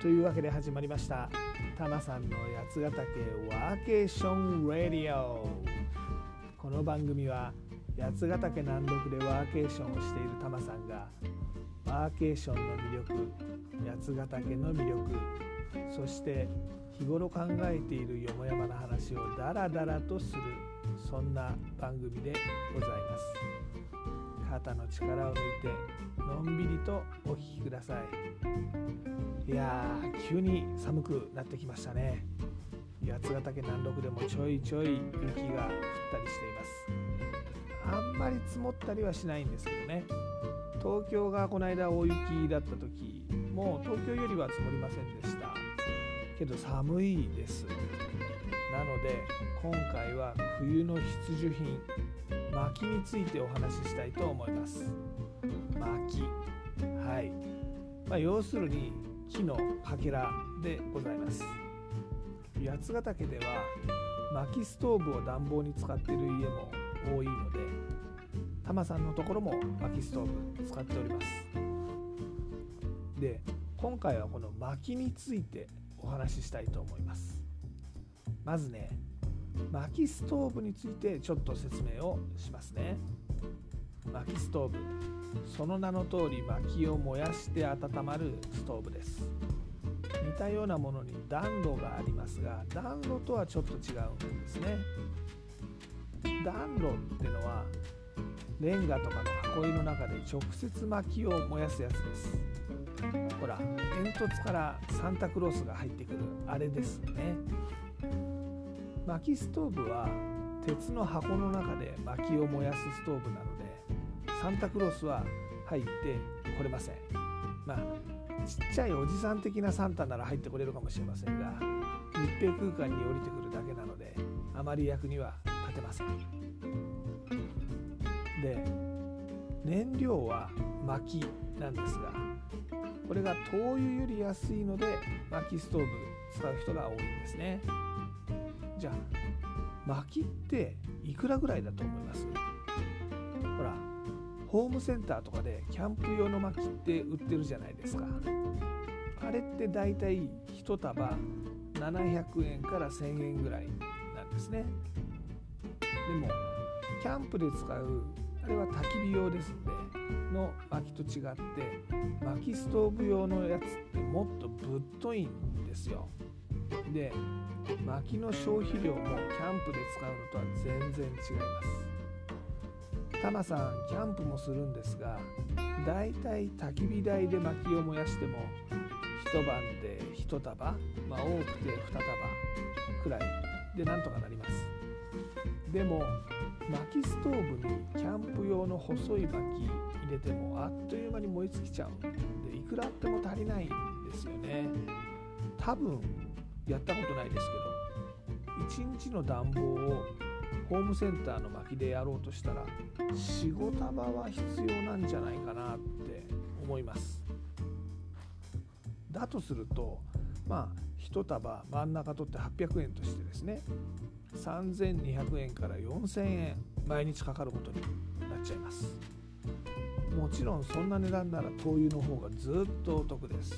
というわけで始まりました。タマさんの八ヶ岳ワーケーションラディオ。この番組は八ヶ岳南麓でワーケーションをしているタマさんがワーケーションの魅力八ヶ岳の魅力そして日頃考えているよもやまな話をダラダラとするそんな番組でございます。肩の力を抜いてのんびりとお聴きください。いやー急に寒くなってきましたね。八ヶ岳南麓でもちょいちょい雪が降ったりしています。あんまり積もったりはしないんですけどね。東京がこの間大雪だった時もう東京よりは積もりませんでした。けど寒いです。なので今回は冬の必需品薪についてお話ししたいと思います。薪。はい、まあ、要するに木のかけらでございます。八ヶ岳では薪ストーブを暖房に使っている家も多いのでタマさんのところも薪ストーブ使っております。で今回はこの薪についてお話ししたいと思います。まずね薪ストーブについてちょっと説明をしますね。薪ストーブ。その名の通り薪を燃やして温まるストーブです。似たようなものに暖炉がありますが暖炉とはちょっと違うんですね。暖炉ってのはレンガとかの箱入りの中で直接薪を燃やすやつです。ほら煙突からサンタクロースが入ってくるあれですね。薪ストーブは鉄の箱の中で薪を燃やすストーブなのでサンタクロースは入ってこれません。まあちっちゃいおじさん的なサンタなら入ってこれるかもしれませんが密閉空間に降りてくるだけなのであまり役には立てません。で燃料は薪なんですがこれが灯油より安いので薪ストーブ使う人が多いんですね。じゃあ薪っていくらぐらいだと思います？ほらホームセンターとかでキャンプ用の薪って売ってるじゃないですか。あれってだいたい1束700円から1000円ぐらいなんですね。でもキャンプで使うあれは焚き火用ですんでの薪と違って薪ストーブ用のやつってもっとぶっといんですよ。で薪の消費量もキャンプで使うのとは全然違います。タマさんキャンプもするんですがだいたい焚き火台で薪を燃やしても一晩で1束まあ多くて2束くらいでなんとかなります。でも薪ストーブにキャンプ用の細い薪入れてもあっという間に燃え尽きちゃうでいくらあっても足りないんですよね。多分やったことないですけど1日の暖房をホームセンターの薪でやろうとしたら45束は必要なんじゃないかなって思います。だとするとまあ1束真ん中取って800円としてですね3200円から4000円毎日かかることになっちゃいます。もちろんそんな値段なら灯油の方がずっとお得です。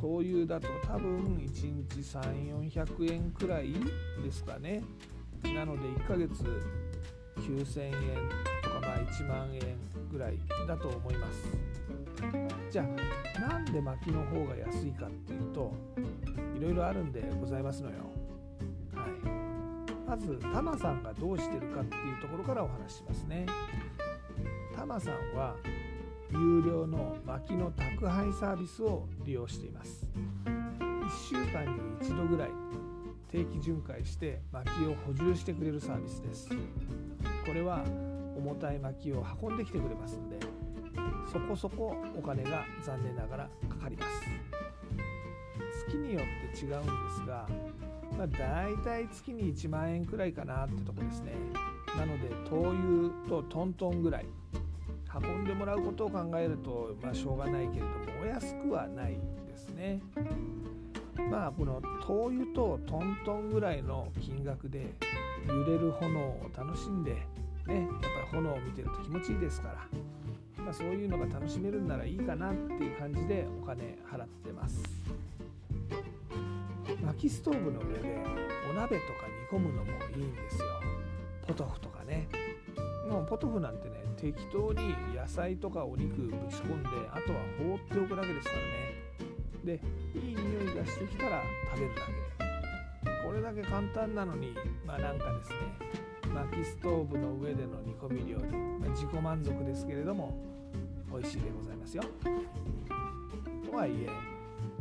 灯油だと多分1日3400円くらいですかね。なので1ヶ月9000円とかまあ1万円ぐらいだと思います。じゃあなんで薪の方が安いかっていうといろいろあるんでございますのよ。はい。まずタマさんがどうしてるかっていうところからお話ししますね。タマさんは有料の薪の宅配サービスを利用しています。1週間に1度ぐらい定期巡回して薪を補充してくれるサービスです。これは重たい薪を運んできてくれますのでそこそこお金が残念ながらかかります。月によって違うんですが、まあ、大体月に1万円くらいかなってとこですね。なので灯油とトントンぐらい運んでもらうことを考えると、まあ、しょうがないけれどもお安くはないですね。まあこの灯油とトントンぐらいの金額で揺れる炎を楽しんで、ね、やっぱり炎を見てると気持ちいいですから、まあ、そういうのが楽しめるんならいいかなっていう感じでお金払ってます。薪ストーブの上でお鍋とか煮込むのもいいんですよポトフとかねもうポトフなんてね適当に野菜とかお肉ぶち込んであとは放っておくだけですからね。でいい匂いがしてきたら食べるだけ。これだけ簡単なのにまあなんかですね薪ストーブの上での煮込み料理、まあ、自己満足ですけれども美味しいでございますよ。とはいえ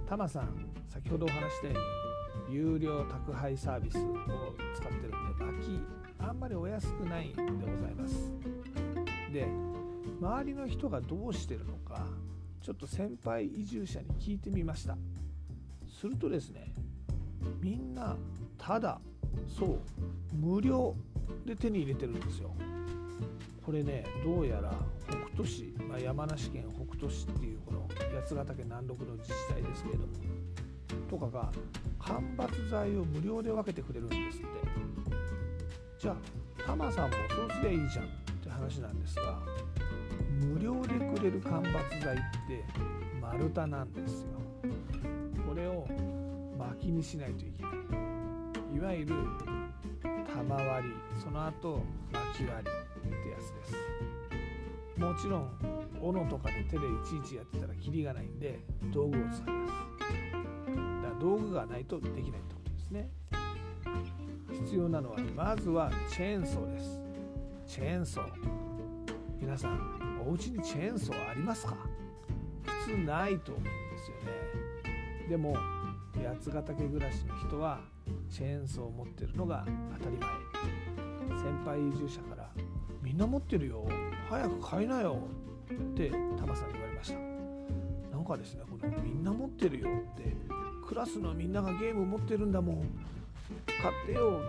タマさん先ほどお話したように有料宅配サービスを使ってるんで薪あんまりお安くないんでございます。で周りの人がどうしてるのかちょっと先輩移住者に聞いてみました。するとですねみんなただそう無料で手に入れてるんですよ。これねどうやら北斗市、まあ、山梨県北斗市っていうこの八ヶ岳南麓の自治体ですけれどもとかが間伐材を無料で分けてくれるんですって。じゃあタマさんもそうすりゃいいじゃん。話なんですが無料でくれる間伐材って丸太なんですよ。これを薪にしないといけない。いわゆる玉割りその後薪割りってやつです。もちろん斧とかで手でいちいちやってたらキリがないんで道具を使います。だから道具がないとできないってことですね。必要なのはまずはチェーンソーです。チェーンソー。皆さんお家にチェーンソーありますか？普通ないと思うんですよね。でも八ヶ岳暮らしの人はチェーンソーを持ってるのが当たり前。先輩移住者から「みんな持ってるよ。早く買いなよ」ってタマさんに言われました。なんかですねこの「みんな持ってるよ」ってクラスのみんながゲーム持ってるんだもん。買ってよ。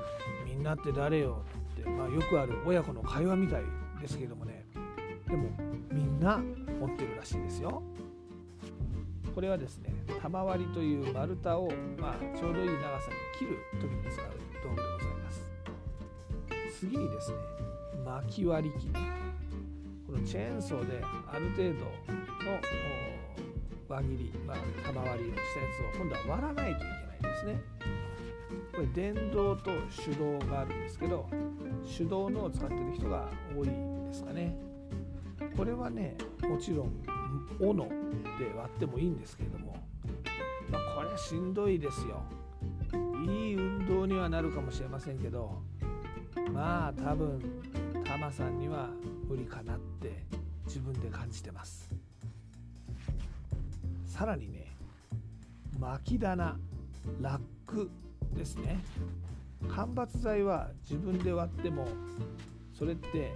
みんなって誰よ。って、まあ、よくある親子の会話みたいですけれどもね。でもみんな持ってるらしいですよ。これはですね玉割りという丸太を、まあ、ちょうどいい長さに切る時に使う道具でございます。次にですね巻き割り機。このチェーンソーである程度の輪切り、まあ、玉割りをしたやつを今度は割らないといけないんですね。これ電動と手動があるんですけど手動のを使ってる人が多いんですかね。これはねもちろん斧で割ってもいいんですけれども、まあ、これしんどいですよ。いい運動にはなるかもしれませんけどまあ多分タマさんには無理かなって自分で感じてます。さらにね巻き棚ラック。ですね。間伐材は自分で割ってもそれって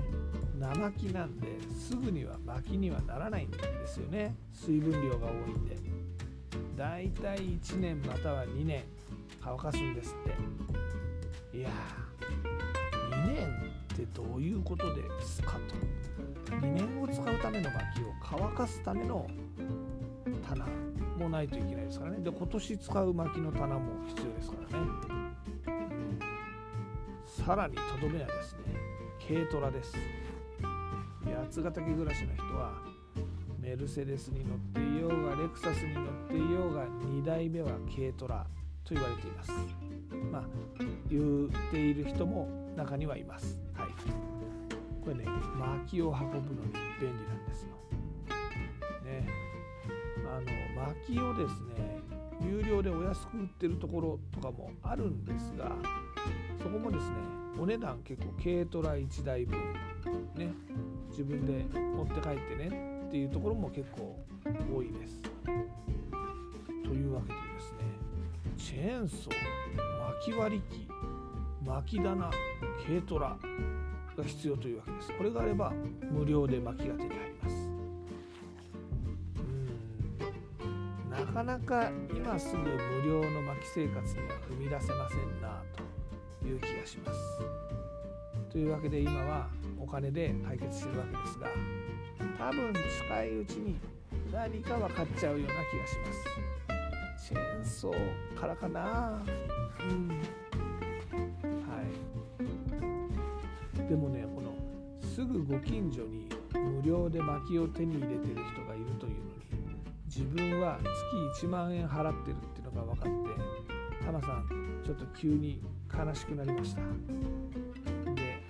生木なんですぐには薪にはならないんですよね。水分量が多いんで。だいたい1年または2年乾かすんですって。いや2年ってどういうことですかと。2年を使うための薪を乾かすための棚。もないといけないですからね。で今年使う薪の棚も必要ですからね、うん、さらにとどめはですね軽トラです。八ヶ岳暮らしの人はメルセデスに乗っていようがレクサスに乗っていようが2代目は軽トラと言われています。まあ言っている人も中にはいます。はい。これね薪を運ぶのに便利なんですよ。薪をですね有料でお安く売ってるところとかもあるんですがそこもですねお値段結構軽トラ1台分ね自分で持って帰ってねっていうところも結構多いです。というわけでですねチェーンソー巻き割り機巻き棚軽トラが必要というわけです。これがあれば無料で薪が手に入ります。なかなか今すぐ無料の薪生活には踏み出せませんなという気がします。というわけで今はお金で解決してるわけですが多分近いうちに何か分かっちゃうような気がします。チェーンソーからかな。うん。はい。でもねこのすぐご近所に無料で薪を手に入れてる人がいるというのに自分は月1万円払ってるっていうのが分かってタマさんちょっと急に悲しくなりました。で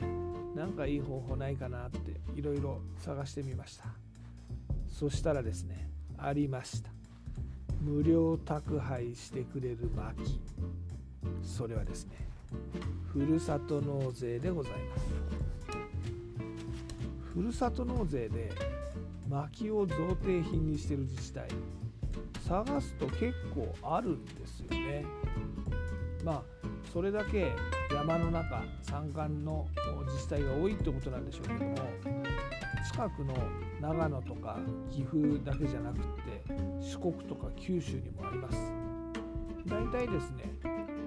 なんかいい方法ないかなっていろいろ探してみました。そしたらですねありました。無料宅配してくれる薪それはですねふるさと納税でございます。ふるさと納税で薪を贈呈品にしてる自治体。探すと結構あるんですよね。まあそれだけ山の中山間の自治体が多いってことなんでしょうけども近くの長野とか岐阜だけじゃなくって四国とか九州にもあります。大体ですね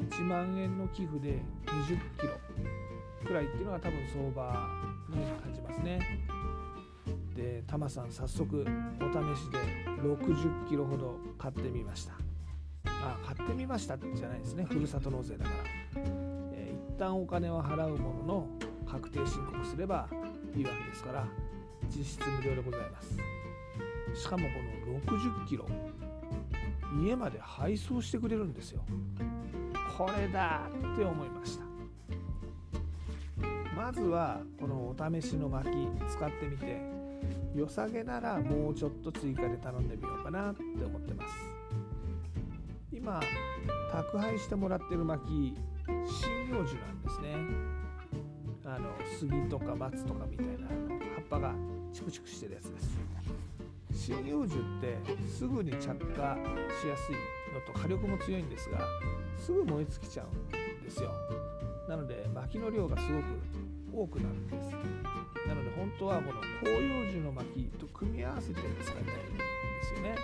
1万円の寄付で20キロくらいっていうのが多分相場に感じますね。でタマさん早速お試しで60キロほど買ってみました。あ買ってみましたじゃないですね。ふるさと納税だから、えー、一旦お金を払うものの確定申告すればいいわけですから実質無料でございます。しかもこの60キロ家まで配送してくれるんですよ。これだって思いました。まずはこのお試しの薪使ってみて良さげならもうちょっと追加で頼んでみようかなって思ってます。今宅配してもらってる薪針葉樹なんですね。あの杉とか松とかみたいな葉っぱがチクチクしてるやつです。針葉樹ってすぐに着火しやすいのと火力も強いんですがすぐ燃え尽きちゃうんですよ。なので薪の量がすごく多くなるんです。本当はこの広葉樹の薪と組み合わせて使いたいんですよね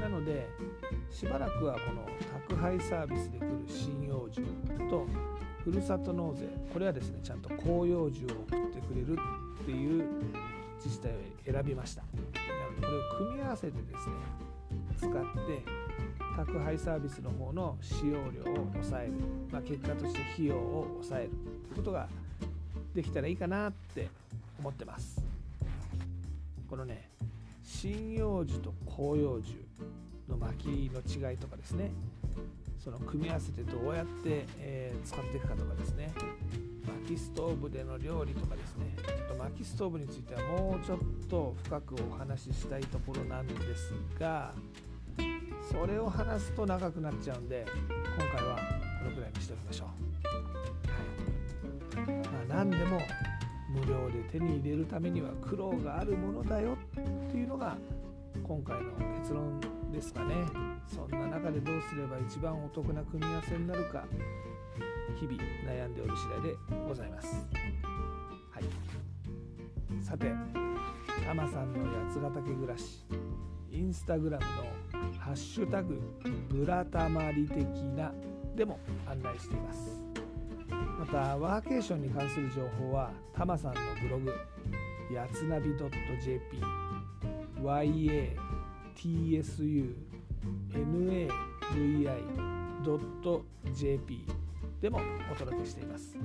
なのでしばらくはこの宅配サービスで来る針葉樹とふるさと納税これはですねちゃんと広葉樹を送ってくれるっていう自治体を選びましたなのでこれを組み合わせてですね使って宅配サービスの方の使用量を抑える、まあ、結果として費用を抑えるということができたらいいかなって思ってます。このね針葉樹と広葉樹の薪の違いとかですね。その組み合わせてどうやって、えー、使っていくかとかですね。薪ストーブでの料理とかですね。ちょっと薪ストーブについてはもうちょっと深くお話ししたいところなんですがそれを話すと長くなっちゃうんで今回はこのくらいにしておきましょう、何でも無料で手に入れるためには苦労があるものだよっていうのが今回の結論ですかね。そんな中でどうすれば一番お得な組み合わせになるか日々悩んでおる次第でございます。はい。さてタマさんの八ヶ岳暮らしインスタグラムのハッシュタグブラタマリ的なでも案内しています。またワーケーションに関する情報はタマさんのブログやつなび .jp yatsuna.navi.jp でもお届けしています。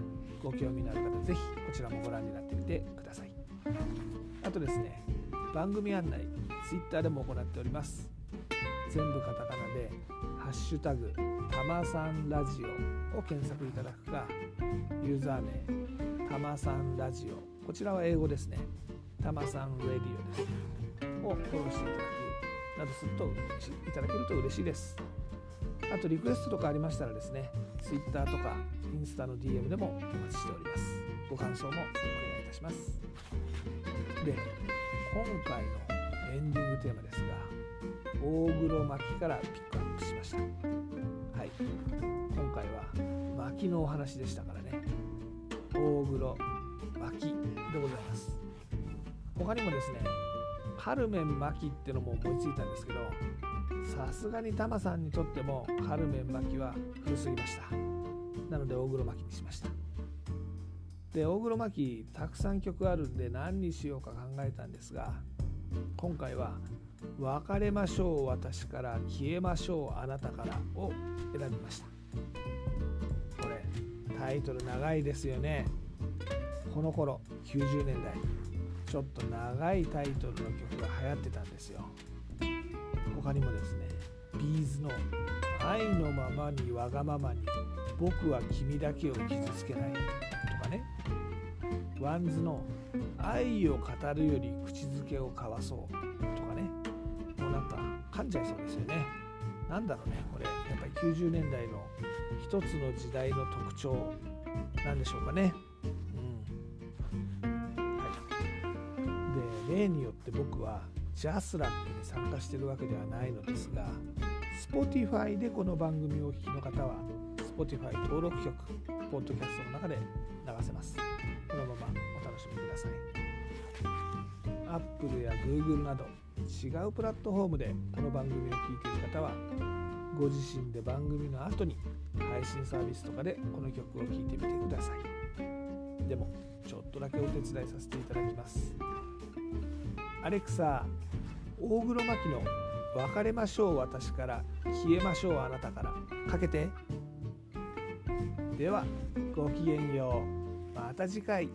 ご興味のある方ぜひこちらもご覧になってみてください。あとですね番組案内 Twitter でも行っております。全部カタカナで「ハッシュタグたまさんラジオ」を検索いただくかユーザー名たまさんラジオ。こちらは英語ですね。たまさんレディオです。をフォローしていただくなどするといただけると嬉しいです。あとリクエストとかありましたらですね Twitter とかインスタの DM でもお待ちしております。ご感想もお願いいたします。で今回のエンディングテーマですが大黒巻からピックアップしました。今回は巻のお話でしたからね。大黒巻でございます。他にもですねカルメン巻ってのも思いついたんですけどさすがにタマさんにとってもカルメン巻は古すぎました。なので大黒巻にしました。で大黒摩季たくさん曲あるんで何にしようか考えたんですが今回は「別れましょう私から消えましょうあなたから」を選びました。これタイトル長いですよね。この頃90年代。ちょっと長いタイトルの曲が流行ってたんですよ。他にもですね B'z の愛のままにわがままに僕は君だけを傷つけない。 WANDS の愛を語るより口づけを交わそうとかね。もうなんか噛んじゃいそうですよね。なんだろうねこれ。やっぱり90年代の一つの時代の特徴なんでしょうかね。うん。はい。で例によって僕はジャスラックに参加してるわけではないのですが Spotify でこの番組をお聴きの方は Spotify 登録曲ポッドキャストの中で流せます。のままお楽しみください。Apple や Google など違うプラットフォームでこの番組を聴いている方はご自身で番組の後に配信サービスとかでこの曲を聴いてみてください。でもちょっとだけお手伝いさせていただきます。アレクサ大黒摩季の「別れましょう私から消えましょうあなたから」かけて。ではごきげんよう。また次回。